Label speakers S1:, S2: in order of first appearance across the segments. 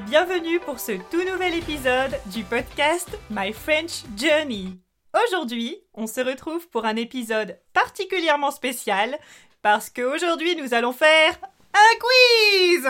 S1: bienvenue pour ce tout nouvel épisode du podcast My French Journey. Aujourd'hui, on se retrouve pour un épisode particulièrement spécial parce qu'aujourd'hui nous allons faire un quiz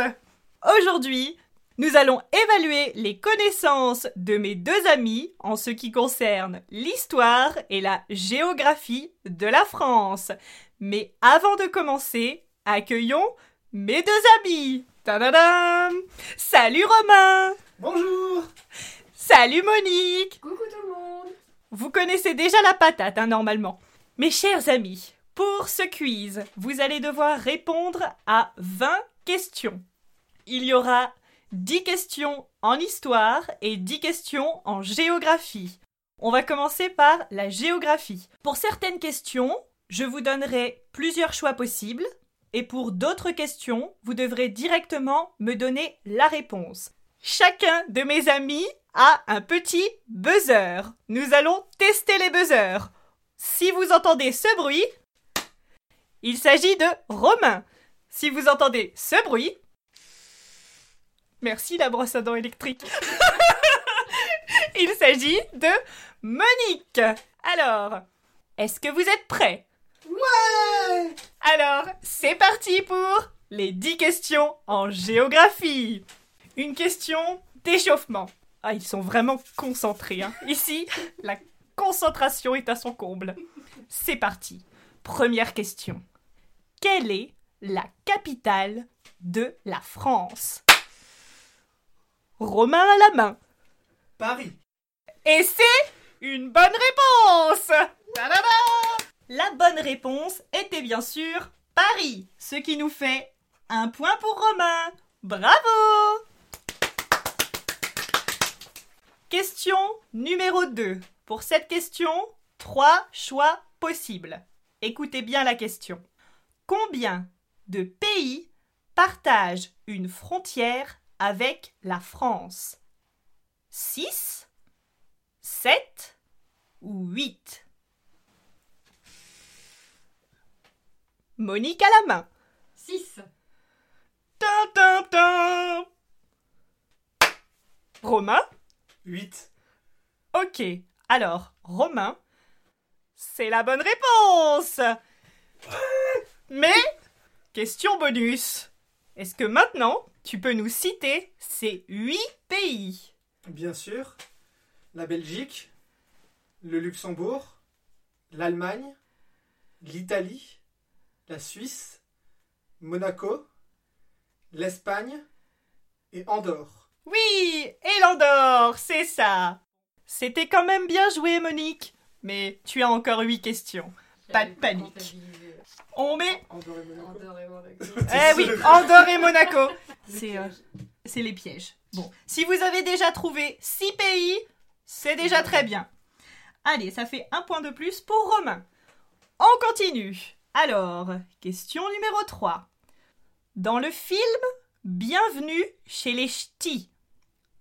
S1: Aujourd'hui, nous allons évaluer les connaissances de mes deux amis en ce qui concerne l'histoire et la géographie de la France. Mais avant de commencer, accueillons mes deux amis. Tadadam Salut Romain
S2: Bonjour
S1: Salut Monique
S3: Coucou tout le monde
S1: Vous connaissez déjà la patate, hein, normalement. Mes chers amis, pour ce quiz, vous allez devoir répondre à 20 questions. Il y aura 10 questions en histoire et 10 questions en géographie. On va commencer par la géographie. Pour certaines questions, je vous donnerai plusieurs choix possibles. Et pour d'autres questions, vous devrez directement me donner la réponse. Chacun de mes amis a un petit buzzer. Nous allons tester les buzzers. Si vous entendez ce bruit, il s'agit de Romain. Si vous entendez ce bruit, merci la brosse à dents électrique. il s'agit de Monique. Alors, est-ce que vous êtes prêts?
S2: Ouais
S1: alors, c'est parti pour les 10 questions en géographie. Une question d'échauffement. Ah, ils sont vraiment concentrés. Hein. Ici, la concentration est à son comble. C'est parti. Première question. Quelle est la capitale de la France? Romain à la main.
S2: Paris
S1: Et c'est une bonne réponse Ta-da-da la bonne réponse était bien sûr Paris, ce qui nous fait un point pour Romain. Bravo Question numéro 2. Pour cette question, trois choix possibles. Écoutez bien la question. Combien de pays partagent une frontière avec la France? 6 7 ou 8 Monique à la main.
S3: 6.
S1: Romain
S2: 8
S1: Ok. Alors, Romain, c'est la bonne réponse. Mais, question bonus. Est-ce que maintenant, tu peux nous citer ces huit pays?
S2: Bien sûr, la Belgique, le Luxembourg, l'Allemagne, l'Italie, la Suisse, Monaco, l'Espagne et Andorre.
S1: Oui, et l'Andorre, c'est ça. C'était quand même bien joué, Monique. Mais tu as encore huit questions. Pas de panique. On met...
S2: Andorre et Monaco.
S3: Andorre et Monaco.
S1: Eh oui, Andorre et Monaco. C'est euh, c'est les pièges. Bon, si vous avez déjà trouvé six pays, c'est déjà très bien. Allez, ça fait un point de plus pour Romain. On continue. Alors, question numéro 3. Dans le film Bienvenue chez les Ch'tis,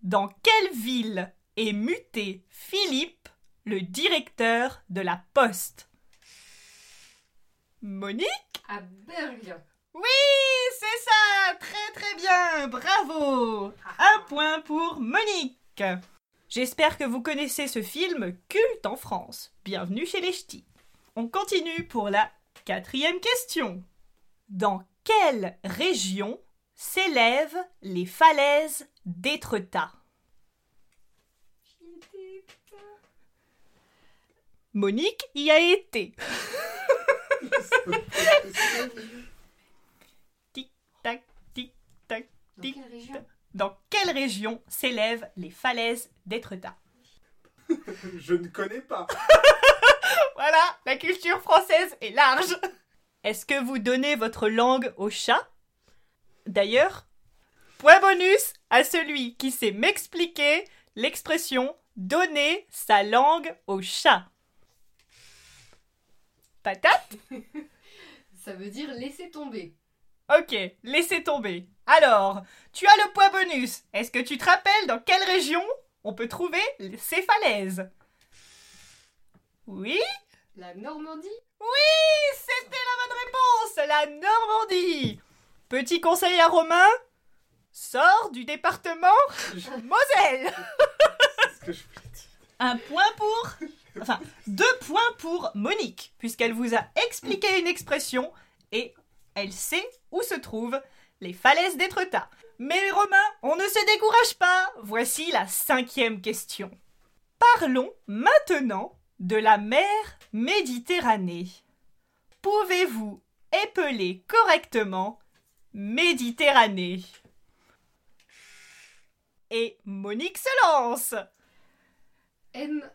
S1: dans quelle ville est muté Philippe, le directeur de la poste? Monique?
S3: À Berg.
S1: Oui, c'est ça Très très bien Bravo Un point pour Monique J'espère que vous connaissez ce film culte en France. Bienvenue chez les Ch'tis. On continue pour la quatrième question. Dans quelle région s'élèvent les falaises d'Étretat? Monique y a été. Tic tac, tic tac.
S3: Dans
S1: Tic.
S3: quelle région?
S1: Dans quelle région s'élèvent les falaises d'Étretat?
S2: Je ne connais pas.
S1: Voilà, la culture française est large. Est-ce que vous donnez votre langue au chat? D'ailleurs, point bonus à celui qui sait m'expliquer l'expression donner sa langue au chat. Patate?
S3: Ça veut dire laisser tomber.
S1: Ok, laissez tomber. Alors, tu as le point bonus. Est-ce que tu te rappelles dans quelle région on peut trouver ces falaises Oui?
S3: La Normandie
S1: Oui, c'était la bonne réponse, la Normandie. Petit conseil à Romain, sors du département Moselle.
S2: C'est ce que je voulais dire.
S1: Un point pour, enfin deux points pour Monique, puisqu'elle vous a expliqué une expression et elle sait où se trouvent les falaises d'Étretat. Mais Romain, on ne se décourage pas. Voici la cinquième question. Parlons maintenant de la mer Méditerranée. Pouvez-vous épeler correctement Méditerranée? Et Monique se lance.
S3: M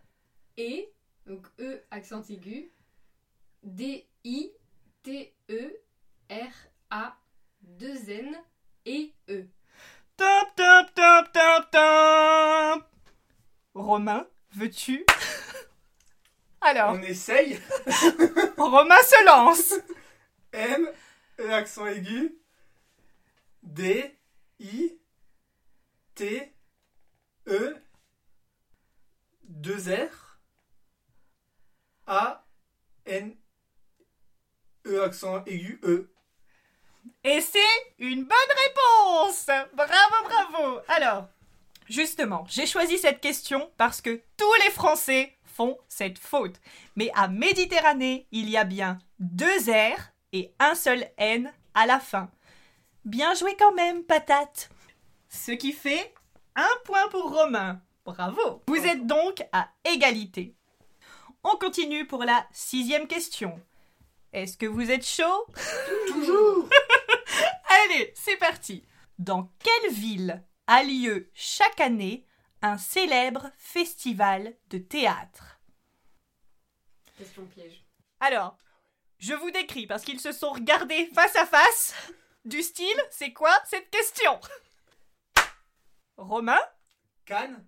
S3: E donc E accent aigu D I T E R A 2 N E E.
S1: Top, top, top, top, top Romain, veux-tu Alors,
S2: On essaye.
S1: Romain se lance.
S2: M, E accent aigu, D, I, T, E, 2 R, A, N, E accent aigu, E.
S1: Et c'est une bonne réponse. Bravo, bravo. Alors, justement, j'ai choisi cette question parce que tous les Français font cette faute. Mais à Méditerranée, il y a bien deux R et un seul N à la fin. Bien joué quand même, patate Ce qui fait un point pour Romain. Bravo Vous êtes donc à égalité. On continue pour la sixième question. Est-ce que vous êtes chaud?
S2: Toujours
S1: Allez, c'est parti. Dans quelle ville a lieu chaque année un célèbre festival de théâtre
S3: Question piège.
S1: Alors, je vous décris parce qu'ils se sont regardés face à face. Du style, c'est quoi cette question? Romain?
S2: Cannes?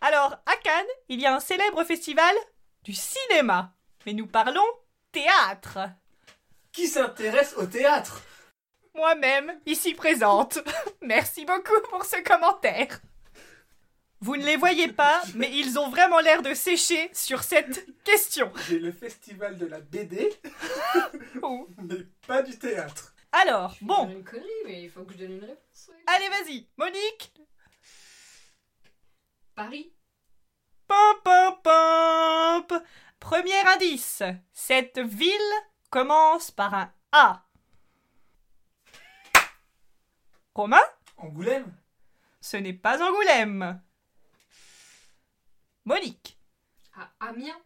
S1: Alors, à Cannes, il y a un célèbre festival du cinéma. Mais nous parlons théâtre.
S2: Qui s'intéresse au théâtre?
S1: Moi-même, ici présente. Merci beaucoup pour ce commentaire. Vous ne les voyez pas, mais ils ont vraiment l'air de sécher sur cette question.
S2: J'ai le festival de la BD,
S1: Oh.
S2: mais pas du théâtre.
S1: Alors,
S3: Je
S1: bon,
S3: une connerie, mais il faut que je donne une réponse.
S1: allez vas-y, Monique.
S3: Paris
S1: Pom, pom, pom. Premier indice. Cette ville commence par un A. Romain,
S2: Angoulême
S1: ce n'est pas Angoulême. Monique.
S3: à Amiens.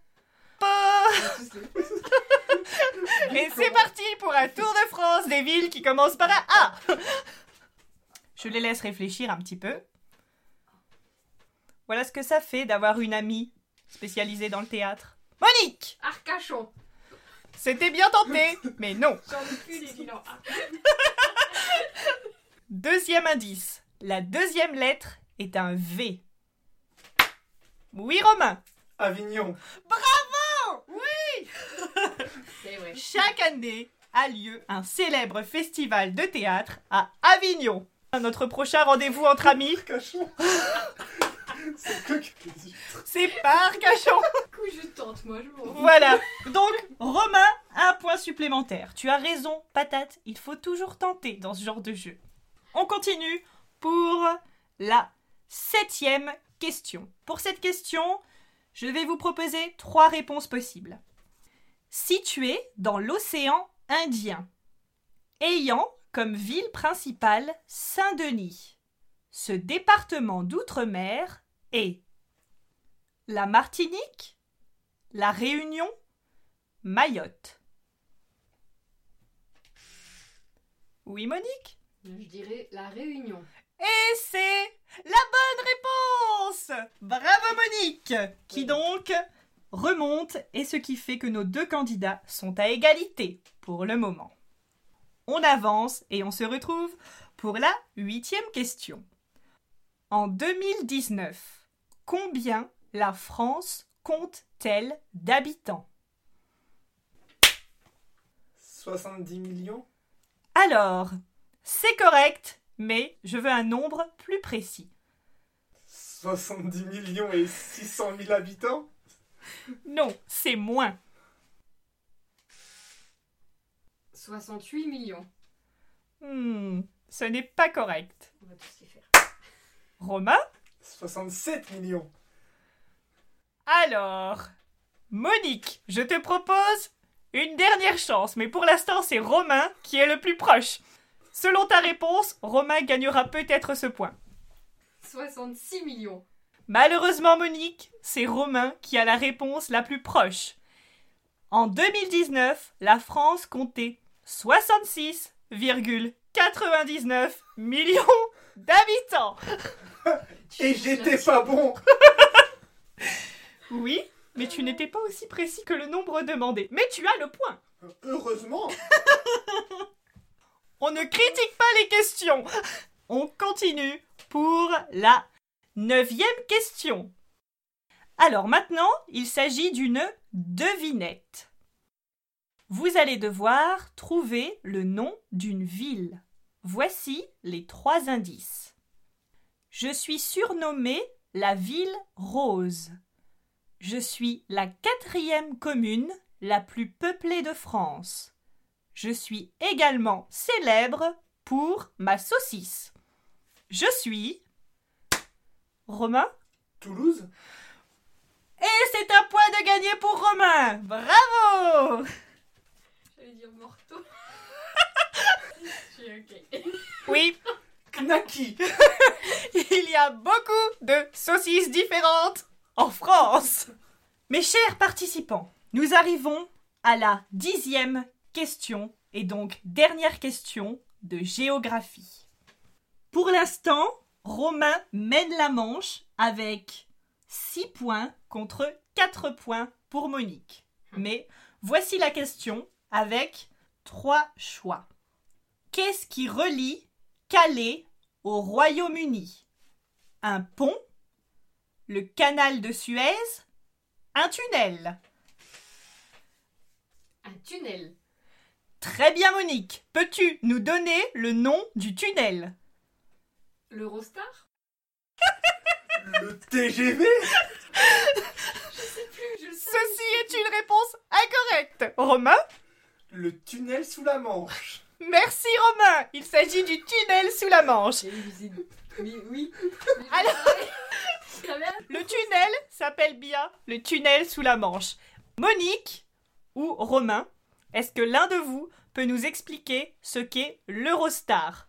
S3: Tous les-
S1: Et c'est parti pour un tour de France des villes qui commencent par un A. Je les laisse réfléchir un petit peu. Voilà ce que ça fait d'avoir une amie spécialisée dans le théâtre. Monique
S3: Arcachon.
S1: C'était bien tenté, mais non.
S3: J'en ai plus les villes en A.
S1: Deuxième indice. La deuxième lettre est un V. Oui, Romain.
S2: Avignon
S1: Bravo Oui
S3: C'est vrai.
S1: Chaque année a lieu un célèbre festival de théâtre à Avignon. Notre prochain rendez-vous entre amis,
S2: Cachon C'est
S1: pas Arcachon.
S3: Du coup, je tente, moi, je.
S1: Voilà. Donc, Romain, un point supplémentaire. Tu as raison, patate, il faut toujours tenter dans ce genre de jeu. On continue pour la septième question. Pour cette question, je vais vous proposer trois réponses possibles. Situé dans l'océan Indien, ayant comme ville principale Saint-Denis. Ce département d'outre-mer est la Martinique, la Réunion, Mayotte. Oui, Monique?
S3: Je dirais la Réunion.
S1: Et c'est la bonne réponse Bravo Monique Qui donc remonte et ce qui fait que nos deux candidats sont à égalité pour le moment. On avance et on se retrouve pour la huitième question. En 2019, combien la France compte-t-elle d'habitants?
S2: 70 millions?
S1: Alors, c'est correct, mais je veux un nombre plus précis.
S2: 70 millions et 600 000 habitants?
S1: Non, c'est moins.
S3: 68 millions.
S1: Hmm, ce n'est pas correct.
S3: On va tous les faire.
S1: Romain?
S2: 67 millions
S1: Alors, Monique, je te propose une dernière chance, mais pour l'instant c'est Romain qui est le plus proche. Selon ta réponse, Romain gagnera peut-être ce point.
S3: 66 millions.
S1: Malheureusement, Monique, c'est Romain qui a la réponse la plus proche. En 2019, la France comptait 66,99 millions d'habitants.
S2: Et j'étais pas bon
S1: Oui, mais tu n'étais pas aussi précis que le nombre demandé. Mais tu as le point.
S2: Heureusement
S1: On ne critique pas les questions. On continue pour la neuvième question. Alors maintenant, il s'agit d'une devinette. Vous allez devoir trouver le nom d'une ville. Voici les trois indices. Je suis surnommée la ville rose. Je suis la quatrième commune la plus peuplée de France. Je suis également célèbre pour ma saucisse. Je suis. Romain
S2: Toulouse
S1: Et c'est un point de gagné pour Romain Bravo
S3: J'allais dire morto. Je suis ok.
S1: Oui,
S2: Knacky
S1: il y a beaucoup de saucisses différentes en France. Mes chers participants, nous arrivons à la dixième question et donc dernière question de géographie. Pour l'instant, Romain mène la manche avec 6 points contre 4 points pour Monique. Mais voici la question avec trois choix. Qu'est-ce qui relie Calais au Royaume-Uni? Un pont Le canal de Suez Un tunnel
S3: Un tunnel.
S1: Très bien Monique, peux-tu nous donner le nom du tunnel?
S3: L'Eurostar
S2: Le TGV
S3: Je sais plus, je le sais.
S1: Ceci est une réponse incorrecte. Romain?
S2: Le tunnel sous la Manche
S1: Merci Romain Il s'agit du tunnel sous la Manche.
S3: Oui, Oui.
S1: Alors-. Le tunnel s'appelle bien le tunnel sous la Manche. Monique ou Romain, est-ce que l'un de vous peut nous expliquer ce qu'est l'Eurostar?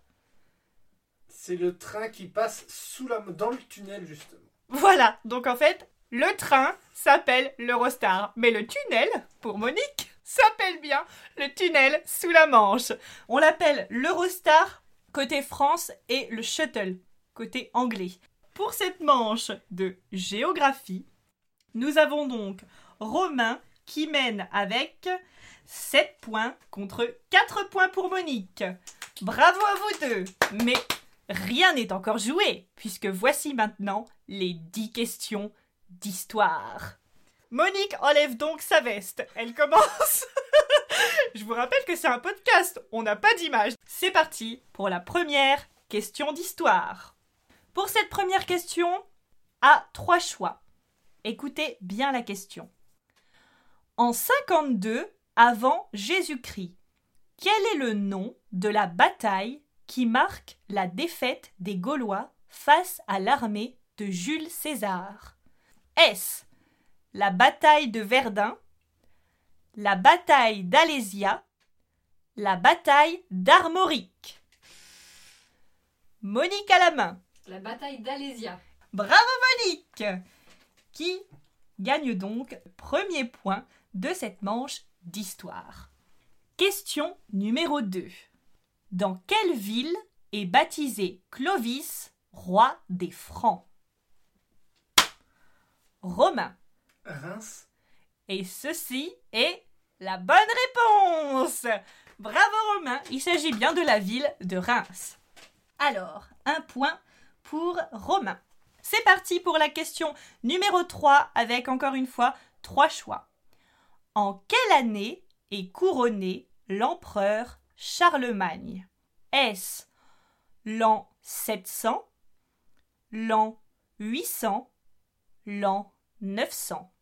S2: C'est le train qui passe sous la... dans le tunnel, justement.
S1: Voilà, donc en fait, le train s'appelle l'Eurostar, mais le tunnel, pour Monique, s'appelle bien le tunnel sous la Manche. On l'appelle l'Eurostar côté France et le Shuttle côté anglais. Pour cette manche de géographie, nous avons donc Romain qui mène avec 7 points contre 4 points pour Monique. Bravo à vous deux Mais rien n'est encore joué, puisque voici maintenant les 10 questions d'histoire. Monique enlève donc sa veste. Elle commence. Je vous rappelle que c'est un podcast, on n'a pas d'image. C'est parti pour la première question d'histoire. Pour cette première question, à trois choix. Écoutez bien la question. En 52 avant Jésus-Christ, quel est le nom de la bataille qui marque la défaite des Gaulois face à l'armée de Jules César? Est-ce la bataille de Verdun, la bataille d'Alésia, La bataille d'Armorique. Monique à la main.
S3: La bataille d'Alésia.
S1: Bravo Monique Qui gagne donc premier point de cette manche d'histoire. Question numéro 2. Dans quelle ville est baptisé Clovis, roi des Francs? Romain.
S2: Reims.
S1: Et ceci est la bonne réponse Bravo Romain, il s'agit bien de la ville de Reims. Alors, un point pour Romain. C'est parti pour la question numéro 3 avec encore une fois trois choix. En quelle année est couronné l'empereur Charlemagne? Est-ce l'an 700, l'an 800, l'an 900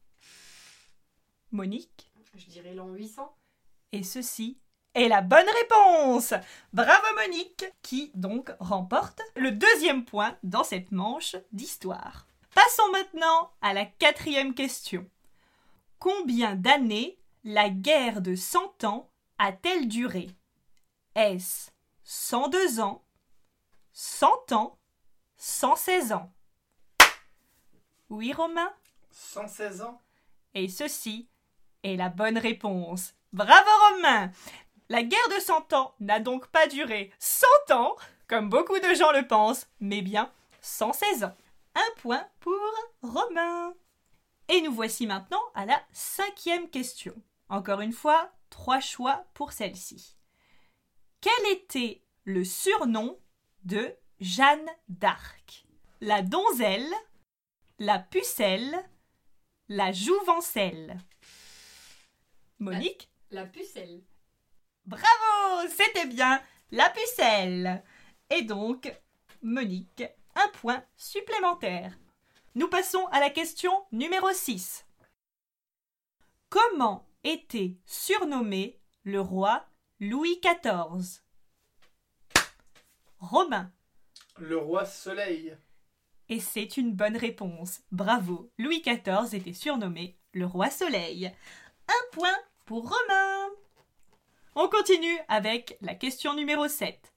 S1: Monique?
S3: Je dirais l'an 800.
S1: et ceci est la bonne réponse Bravo Monique, qui donc remporte le deuxième point dans cette manche d'histoire. Passons maintenant à la quatrième question. Combien d'années la guerre de Cent Ans a-t-elle duré? Est-ce 102 ans, 100 ans, 116 ans? Oui Romain?
S2: 116 ans.
S1: et ceci est la bonne réponse. Bravo Romain La guerre de Cent Ans n'a donc pas duré 100 ans, comme beaucoup de gens le pensent, mais bien 116 ans. Un point pour Romain. Et nous voici maintenant à la cinquième question. Encore une fois, trois choix pour celle-ci. Quel était le surnom de Jeanne d'Arc? La donzelle, la pucelle, la jouvencelle. Monique?
S3: La pucelle.
S1: Bravo C'était bien la pucelle Et donc, Monique, un point supplémentaire. Nous passons à la question numéro 6. Comment était surnommé le roi Louis XIV Romain.
S2: Le roi Soleil.
S1: Et c'est une bonne réponse. Bravo. Louis XIV était surnommé le roi Soleil. Un point pour Romain. On continue avec la question numéro 7.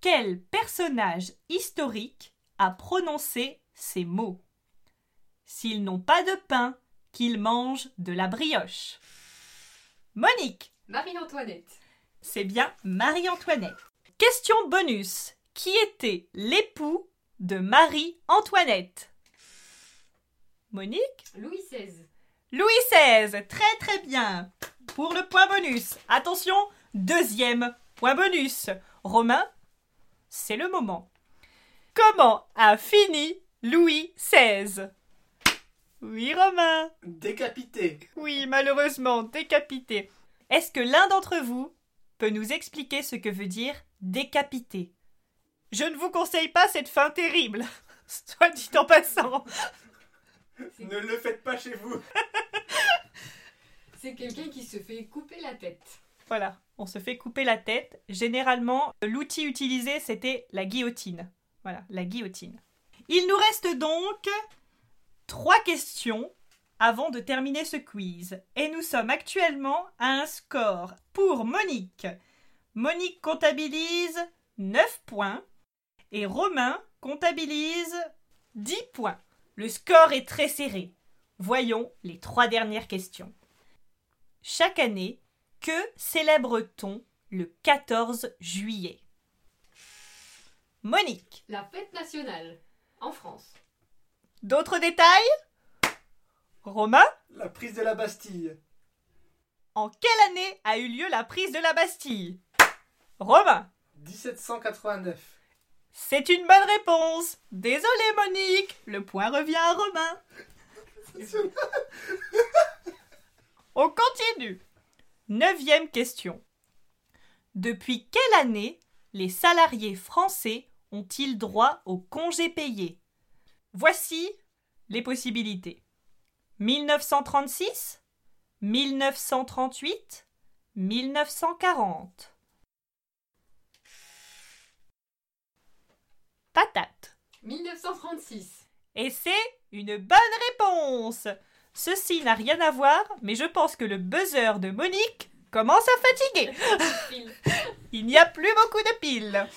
S1: Quel personnage historique a prononcé ces mots? S'ils n'ont pas de pain, qu'ils mangent de la brioche. Monique,
S3: Marie-Antoinette.
S1: c'est bien Marie-Antoinette. Question bonus. Qui était l'époux de Marie-Antoinette? Monique?
S3: Louis XVI.
S1: Louis XVI, très très bien. Pour le point bonus. Attention, deuxième point bonus. Romain, c'est le moment. Comment a fini Louis XVI Oui, Romain.
S2: Décapité.
S1: Oui, malheureusement, décapité. Est-ce que l'un d'entre vous peut nous expliquer ce que veut dire décapité? Je ne vous conseille pas cette fin terrible, soit dit en passant.
S2: Ne le faites pas chez vous.
S3: C'est quelqu'un qui se fait couper la tête.
S1: Voilà, on se fait couper la tête. Généralement, l'outil utilisé, c'était la guillotine. Voilà, la guillotine. Il nous reste donc trois questions avant de terminer ce quiz. Et nous sommes actuellement à un score pour Monique. Monique comptabilise 9 points et Romain comptabilise 10 points. Le score est très serré. Voyons les trois dernières questions. Chaque année, que célèbre-t-on le 14 juillet? Monique,
S3: La fête nationale. En France.
S1: D'autres détails? Romain,
S2: La prise de la Bastille.
S1: en quelle année a eu lieu la prise de la Bastille? Romain,
S2: 1789.
S1: c'est une bonne réponse. Désolé Monique, le point revient à Romain. On continue. Neuvième question. Depuis quelle année les salariés français ont-ils droit au congé payé? Voici les possibilités. 1936, 1938, 1940. Patate.
S3: 1936.
S1: Et c'est une bonne réponse. Ceci n'a rien à voir, mais je pense que le buzzer de Monique commence à fatiguer. Il n'y a plus beaucoup de piles.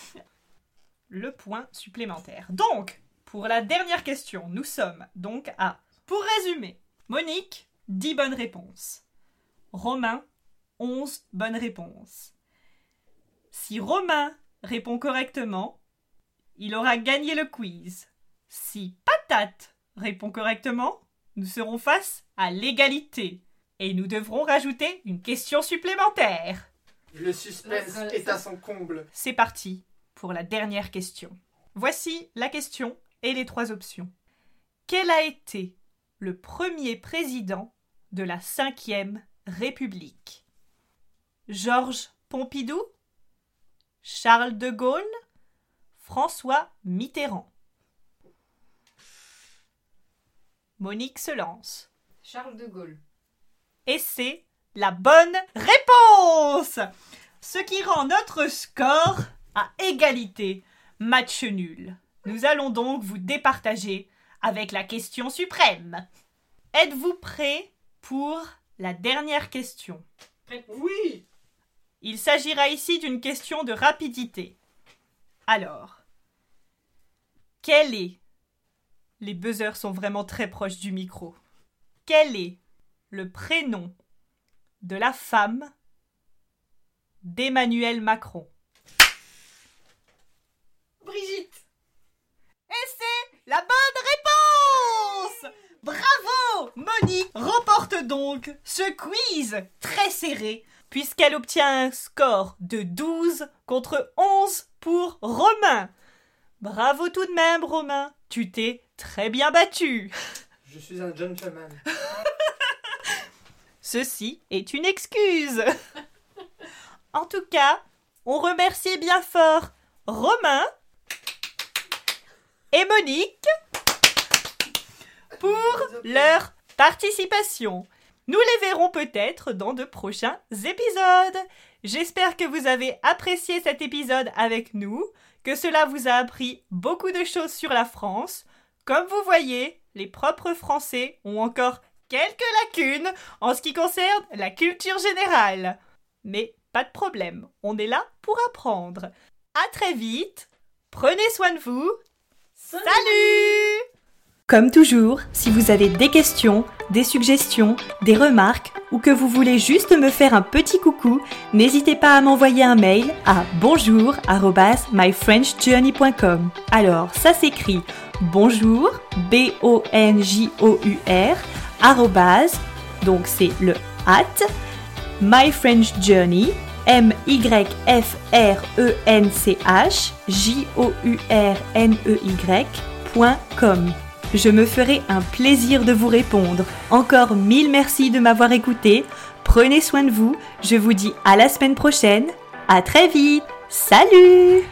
S1: Le point supplémentaire. Donc, pour la dernière question, nous sommes donc à... Pour résumer, Monique, 10 bonnes réponses. Romain, 11 bonnes réponses. Si Romain répond correctement, il aura gagné le quiz. Si Patate répond correctement, nous serons face à l'égalité. Et nous devrons rajouter une question supplémentaire.
S2: Le suspense
S3: ça-
S2: est à son comble.
S1: C'est parti pour la dernière question. Voici la question et les trois options. Quel a été le premier président de la Cinquième République? Georges Pompidou Charles de Gaulle François Mitterrand Monique se lance.
S3: Charles de Gaulle.
S1: Et c'est la bonne réponse Ce qui rend notre score à égalité. Match nul. Nous allons donc vous départager avec la question suprême. Êtes-vous prêts pour la dernière question?
S2: Oui
S1: Il s'agira ici d'une question de rapidité. Alors, quel est? Les buzzers sont vraiment très proches du micro. Quel est le prénom de la femme d'Emmanuel Macron
S3: Brigitte.
S1: Et c'est la bonne réponse Bravo Monique remporte donc ce quiz très serré puisqu'elle obtient un score de 12 contre 11 pour Romain. Bravo tout de même Romain, tu t'es très bien battu.
S2: Je suis un gentleman.
S1: Ceci est une excuse. En tout cas, on remercie bien fort Romain et Monique pour leur participation. Nous les verrons peut-être dans de prochains épisodes. J'espère que vous avez apprécié cet épisode avec nous, que cela vous a appris beaucoup de choses sur la France. Comme vous voyez, les propres Français ont encore quelques lacunes en ce qui concerne la culture générale. Mais pas de problème, on est là pour apprendre. À très vite, prenez soin de vous. Salut Comme toujours, si vous avez des questions, des suggestions, des remarques ou que vous voulez juste me faire un petit coucou, n'hésitez pas à m'envoyer un mail à bonjour@myfrenchjourney.com. Alors, ça s'écrit bonjour b o n j o u r arrobase, donc c'est le at My French Journey, M-Y-F-R-E-N-C-H-J-O-U-R-N-E-Y.com. Je me ferai un plaisir de vous répondre. Encore mille merci de m'avoir écouté. Prenez soin de vous. Je vous dis à la semaine prochaine. À très vite. Salut